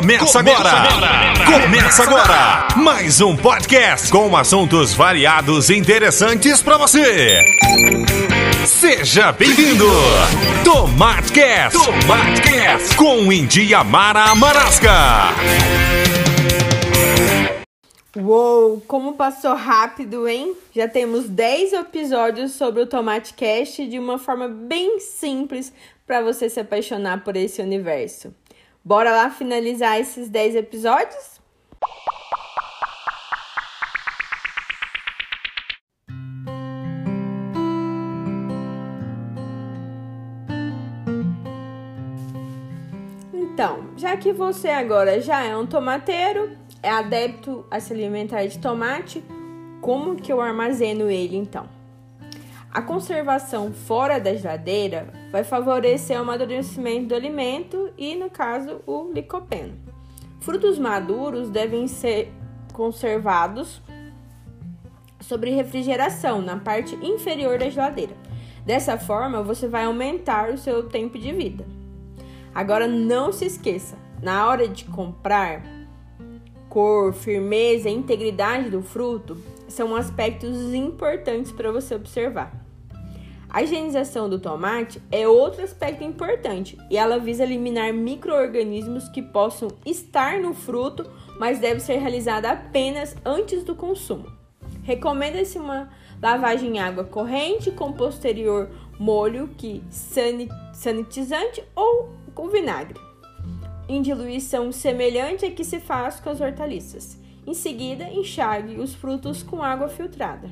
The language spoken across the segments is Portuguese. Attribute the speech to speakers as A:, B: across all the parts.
A: Começa agora! Começa agora! Mais um podcast com assuntos variados e interessantes para você. Seja bem-vindo! Tomatecast! Tomatecast! Com Indiamara Marasca!
B: Uou, como passou rápido, hein? Já temos 10 episódios sobre o Tomate Cast de uma forma bem simples para você se apaixonar por esse universo. Bora lá finalizar esses 10 episódios? Então, já que você agora já é um tomateiro, é adepto a se alimentar de tomate, como que eu armazeno ele então? A conservação fora da geladeira vai favorecer o amadurecimento do alimento e, no caso, o licopeno. Frutos maduros devem ser conservados sobre refrigeração na parte inferior da geladeira. Dessa forma, você vai aumentar o seu tempo de vida. Agora, não se esqueça, na hora de comprar, cor, firmeza e integridade do fruto são aspectos importantes para você observar. A higienização do tomate é outro aspecto importante e ela visa eliminar micro-organismos que possam estar no fruto, mas deve ser realizada apenas antes do consumo. Recomenda-se uma lavagem em água corrente com posterior molho que sanitizante ou com vinagre. Em diluição semelhante a que se faz com as hortaliças. Em seguida, enxague os frutos com água filtrada.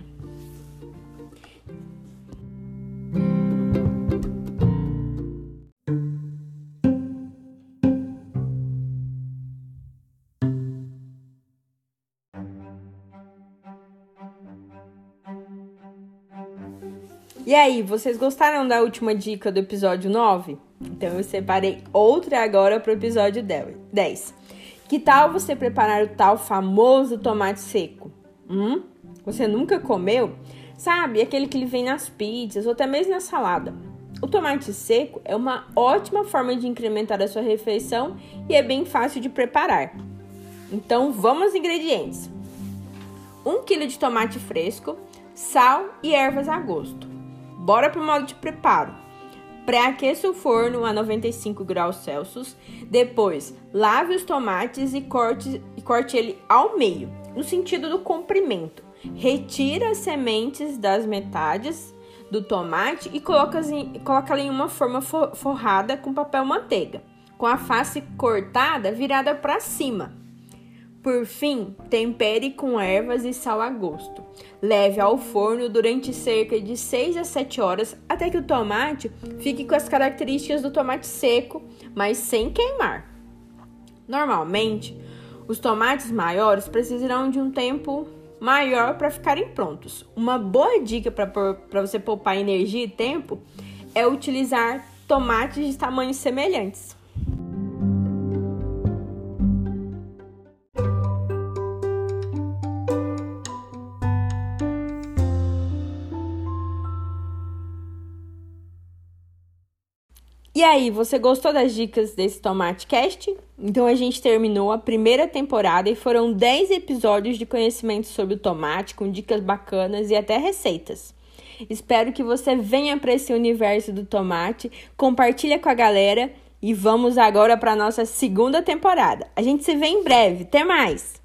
B: E aí, vocês gostaram da última dica do episódio 9? Então eu separei outra agora para o episódio 10. Que tal você preparar o tal famoso tomate seco? Hum? Você nunca comeu? Sabe, aquele que ele vem nas pizzas ou até mesmo na salada. O tomate seco é uma ótima forma de incrementar a sua refeição e é bem fácil de preparar. Então vamos aos ingredientes: 1 kg de tomate fresco, sal e ervas a gosto. Bora pro modo de preparo. Pré-aqueça o forno a 95 graus Celsius. Depois, lave os tomates e corte, e corte ele ao meio, no sentido do comprimento. Retira as sementes das metades do tomate e coloca, coloca em uma forma forrada com papel manteiga, com a face cortada virada para cima. Por fim, tempere com ervas e sal a gosto. Leve ao forno durante cerca de 6 a 7 horas até que o tomate fique com as características do tomate seco, mas sem queimar. Normalmente, os tomates maiores precisarão de um tempo maior para ficarem prontos. Uma boa dica para você poupar energia e tempo é utilizar tomates de tamanhos semelhantes. E aí, você gostou das dicas desse Tomate Cast? Então a gente terminou a primeira temporada e foram 10 episódios de conhecimento sobre o tomate, com dicas bacanas e até receitas. Espero que você venha para esse universo do tomate, compartilha com a galera e vamos agora para nossa segunda temporada. A gente se vê em breve. Até mais.